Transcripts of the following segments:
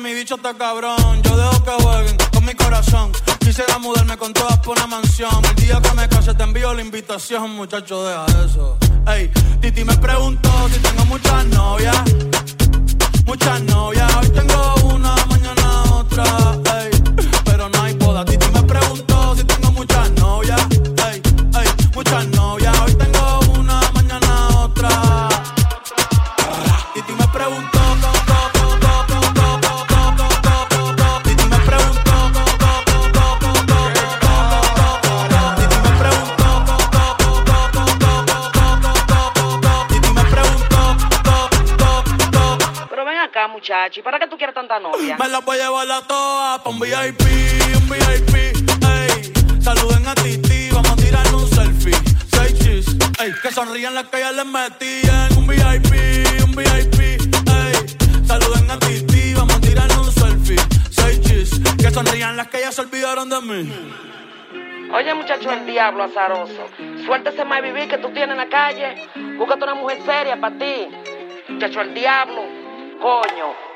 mi bicho está cabrón. Yo dejo que jueguen con mi corazón. Quisiera mudarme con todas por una mansión. El día que me case te envío la invitación, muchacho, deja eso. Ey, Titi me preguntó si tengo muchas novias. Muchas novias, hoy tengo una, mañana Me las voy a llevar a todas pa' un VIP, un VIP, ey. Saluden a Titi, vamos a tirar un selfie. Seis chis, ey. Que sonrían las que ya les metí en un VIP, un VIP, ey. Saluden a Titi, vamos a tirar un selfie. Seis chis, que sonrían las que ya se olvidaron de mí. Oye, muchacho, el diablo azaroso. Suéltese más vivir que tú tienes en la calle. Búscate una mujer seria para ti. Muchacho, el diablo. Coño.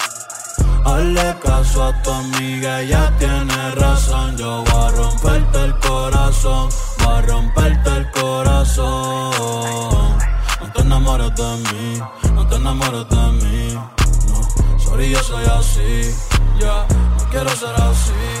Hazle caso a tu amiga, ella tiene razón. Yo voy a romperte el corazón, voy a romperte el corazón. No te enamores de mí, no te enamores de mí. No, sorry, yo soy así. Ya, no quiero ser así.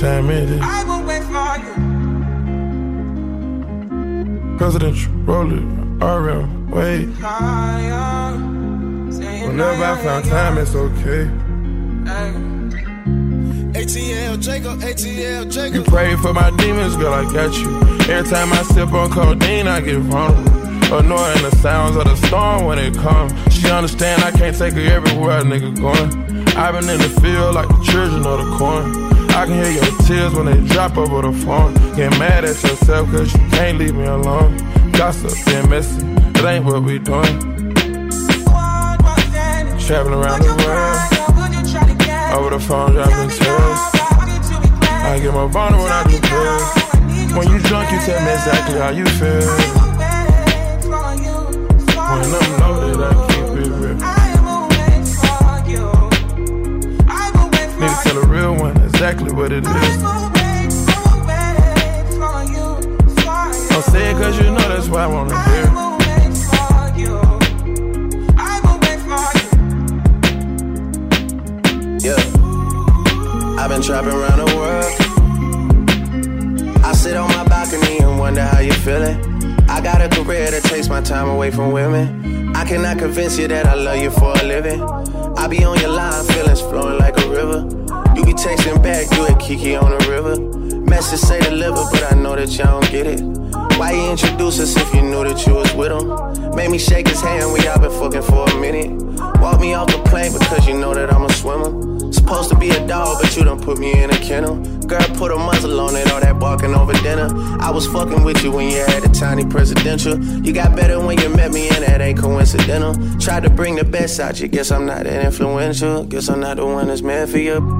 Time it is. I will wait for you. Presidential, roll it, RM, wait. Whenever I find time, it's okay. ATL Jacob, ATL Jacob. You pray for my demons, girl, I got you. Every time I sip on codeine, I get vulnerable. Annoying the sounds of the storm when it comes. She understand I can't take her everywhere nigga going. I've been in the field like the children of the corn. I can hear your tears when they drop over the phone. Get mad at yourself cause you can't leave me alone. Gossip, being messy, it ain't what we doing. Traveling around the world. Over the phone, dropping tears. I get more vulnerable when I do pills. When you drunk, you tell me exactly how you feel. When I'm exactly what it is. Don't say it cause you know that's why I wanna hear. Yeah, I've been trapping around the world. I sit on my balcony and wonder how you're feeling. I got a career that takes my time away from women. I cannot convince you that I love you for a living. I be on your line, feelings flowing like a river. You be texting back, you and Kiki on the river. Message say deliver, but I know that y'all don't get it. Why you introduce us if you knew that you was with him? Made me shake his hand, we all been fucking for a minute. Walk me off the plane because you know that I'm a swimmer. Supposed to be a dog, but you done put me in a kennel. Girl, put a muzzle on it, all that barking over dinner. I was fucking with you when you had a tiny presidential. You got better when you met me, and that ain't coincidental. Tried to bring the best out you, guess I'm not that influential. Guess I'm not the one that's meant for you.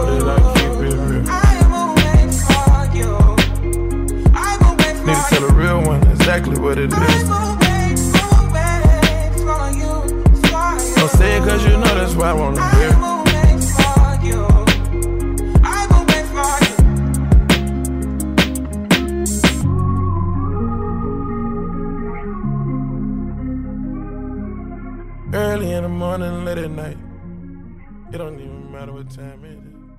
cause you know that's why I wanna hear. Early in the morning, late at night. It don't even matter what time it is.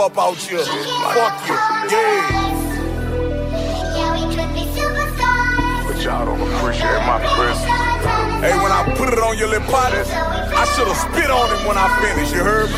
Yeah, you tore up out. Fuck you. Yeah. But y'all don't appreciate my presence. Hey, when I put it on your lip potty, I should've spit on him when I finished, you heard me?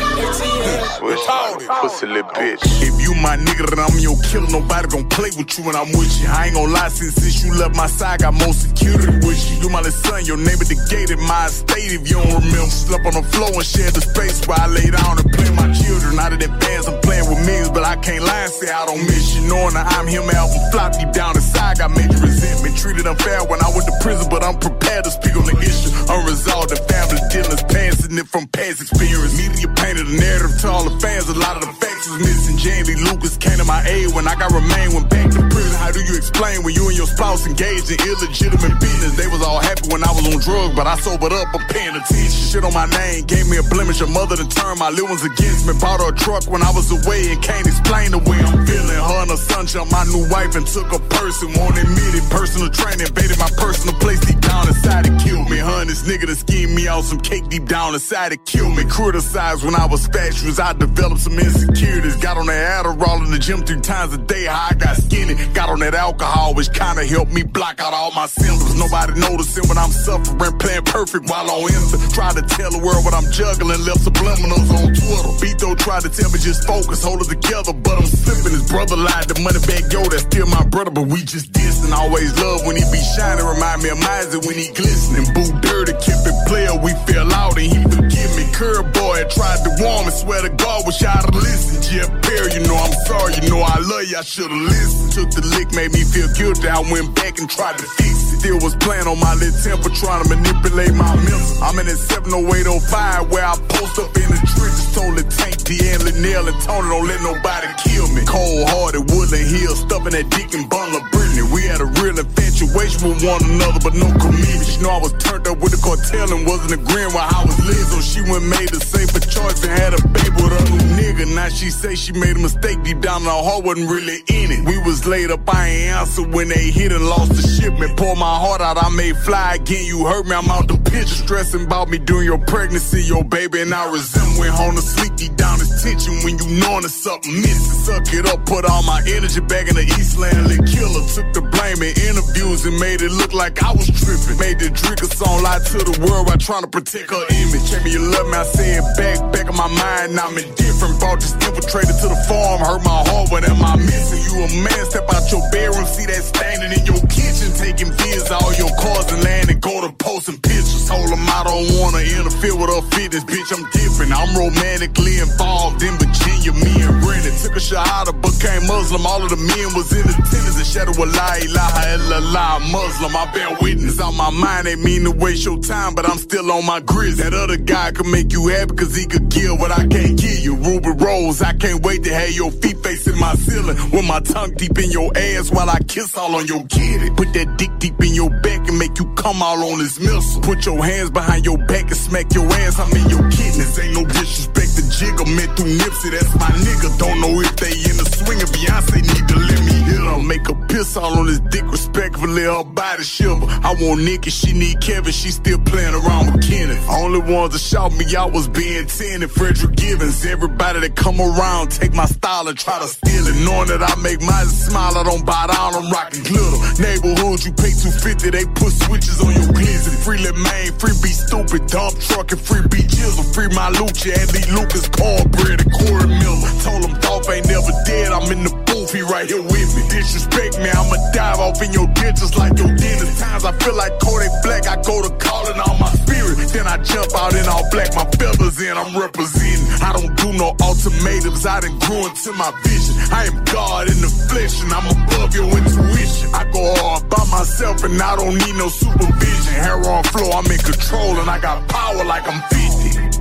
Like pussy little bitch. If you my nigga, then I'm your killer. Nobody gon' play with you when I'm with you. I ain't gon' lie, since, since you left my side, I got more security with you. You my little son, your name at the gate at my estate. If you don't remember, slept on the floor and shared the space where I lay down and play my children. Out of that bands, I'm playing with millions, but I can't lie and say I don't miss you. Knowing that I'm him, album flop deep down inside, got major resentment. Treated unfair when I went to prison, but I'm prepared to speak on the issue. Unresolved and family dealings, passing it from past experience. Media painted a narrative to all the fans. A lot of the facts was missing. Jamie Lucas came to my aid when I got remain went back to prison. How do you explain when you and your spouse engaged in illegitimate business? They was all happy when I was on drugs, but I sobered up. I'm paying attention. Shit on my name gave me a blemish. Your mother to turn my little ones against me. Bought her a truck when I was away and can't explain the way I'm feeling. Her and her son jumped my new wife and took a person. Won't admit it. Personal training invaded my personal place deep down inside to kill me. And this nigga to scheme me out some cake deep down inside to kill me. Criticized when I was fatuous. I developed some insecurities. Got on that Adderall in the gym three times a day. How I got skinny. Got on that alcohol, which kinda helped me block out all my symptoms. Nobody noticing when I'm suffering. Playing perfect while on Insta. Tried to tell the world what I'm juggling. Left subliminals on Twitter. Beto tried to tell me just focus, hold it together. But I'm slipping. His brother lied. The money back, yo, that's still my brother. But we just distant. Always love when he be shining. Remind me of Miser when he glistening. Boo dirty, kept it player. We fell out and he forgive me. Curb boy tried to warn. Swear to God, wish I'd have listened. Jeff Perry, you know I'm sorry. You know I love you. I should've listened. Took the lick, made me feel guilty. I went back and tried to fix it. Still was playing on my little temper, trying to manipulate my mental. I'm in that 70805 where I post up in the trenches. Told the tank, Deanne, Linnell, and Tony, don't let nobody kill me. Cold hearted, Woodland Hill, stuffing that dick and bundle of Brittany. We had a real infatuation with one another, but no commitment. You know I was turned up with the cartel and wasn't agreeing with how I was living. So she went made a safer choice and had a baby with a new nigga. Now she say she made a mistake deep down in her heart, wasn't really in it. We was laid up, I ain't answer when they hit and lost the shipment. Pour my heart out, I may fly again. You hurt me, I'm out the picture. Stressing about me during your pregnancy, your baby, and I went home to sleep deep down this tension when you knowing there's something missing. Suck it up, put all my energy back in the Eastland. Lit killer took the blame in interviews and made it look like I was tripping. Made the drink a song lie to the world while trying to protect her image. Tell me you love me, I say it back, back of my mind. I'm indifferent. Brought this infiltrator to the farm, hurt my heart. What am I missing? You a man, step out your bedroom, see that standing in your kitchen, taking vids all your cars and land and go to posting pictures. Told them I don't wanna interfere with her fitness, bitch. I'm different. I'm romantically involved in Virginia. Me and Brennan took a shahada, became Muslim. All of the men was in attendance. The shadow of la ilaha illallah, Muslim. I bear witness on my mind. Ain't mean to waste your time, but I'm still on my grizz. That other guy could make you happy cause he could give what I can't give you. Ruby Rose, I can't wait to have your feet facing my ceiling. With my tongue deep in your ass while I kiss all on your kitty. Put that dick deep in your back and make you come all on this missile. Put your hands behind your back and smack your ass. I'm in your kidneys. Ain't no disrespect to Jigga. Met through Nipsey, that's my nigga. Don't know if they in the swing of Beyonce need to let me hit her. Make a piss all on this dick respectfully. Her body shiver. I want Nikki, she need Kevin. She still playing around with Kenneth. Only ones that shout me out was being 10 and Frederick Givens. Everybody that come around take my style and try to steal it. Knowing that I make mine smile, I don't buy down, I'm rocking glitter. Neighborhood, you pay 250, they put switches on your glizzy. Free Lil Main, free be stupid, dump truck and free be jizzle. Free my Lucha, Andy Lucas, cornbread and Corey Miller. Told him Dolph ain't never dead, I'm in the he right here with me. Disrespect me, I'ma dive off in your ditches like your dentist. Times I feel like Kodak Black, I go to calling on my spirit. Then I jump out in all black, my feathers in, I'm representing. I don't do no ultimatums, I done grew into my vision. I am God in the flesh, and I'm above your intuition. I go hard by myself, and I don't need no supervision. Hair on floor, I'm in control, and I got power like I'm 50.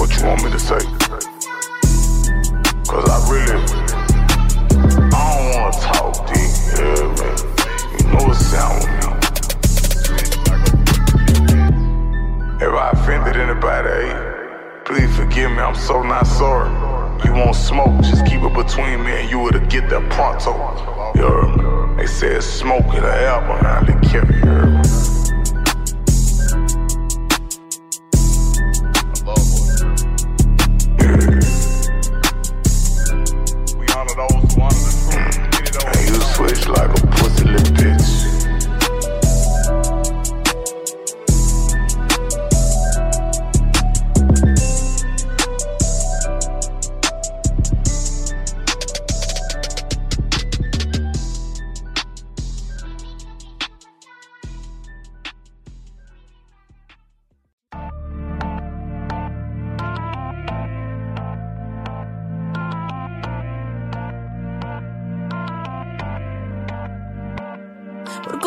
What you want me to say? Cause I really, wanna talk, D. Yeah, man. You know sound I offended anybody, please forgive me. I'm so not sorry. You won't smoke, just keep it between me and you to get that pronto. You? They said smoke in the you heard me?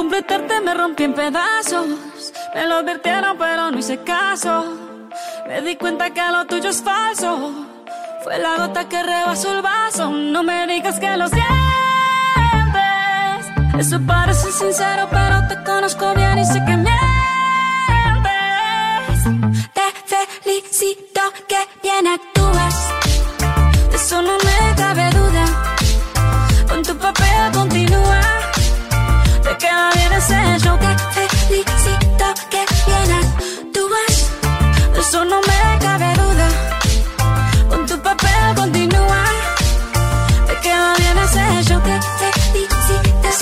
Completarte me rompí en pedazos. Me lo advirtieron, pero no hice caso. Me di cuenta que lo tuyo es falso. Fue la gota que rebasó el vaso. No me digas que lo sientes. Eso parece sincero, pero te conozco bien y sé que mientes. Te felicito que bien actúas.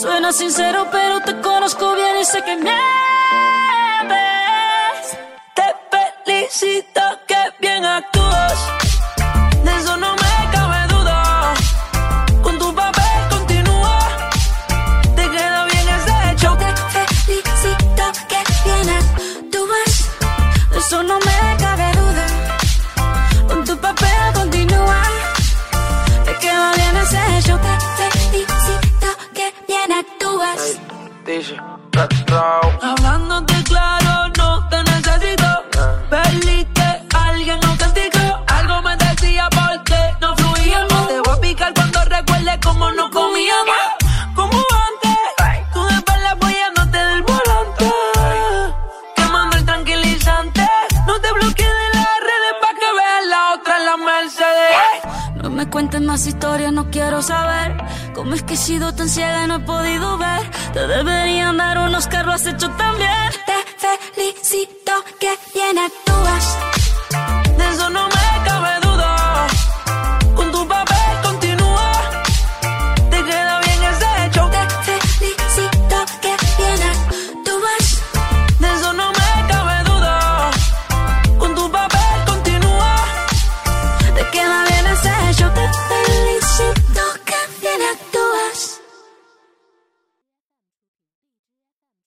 Suena sincero, pero te conozco bien y sé que mientes. Cuentes más historias, no quiero saber cómo es que he sido tan ciega y no he podido ver. Te deberían dar unos lo has hecho también. Te felicito que bien actúas.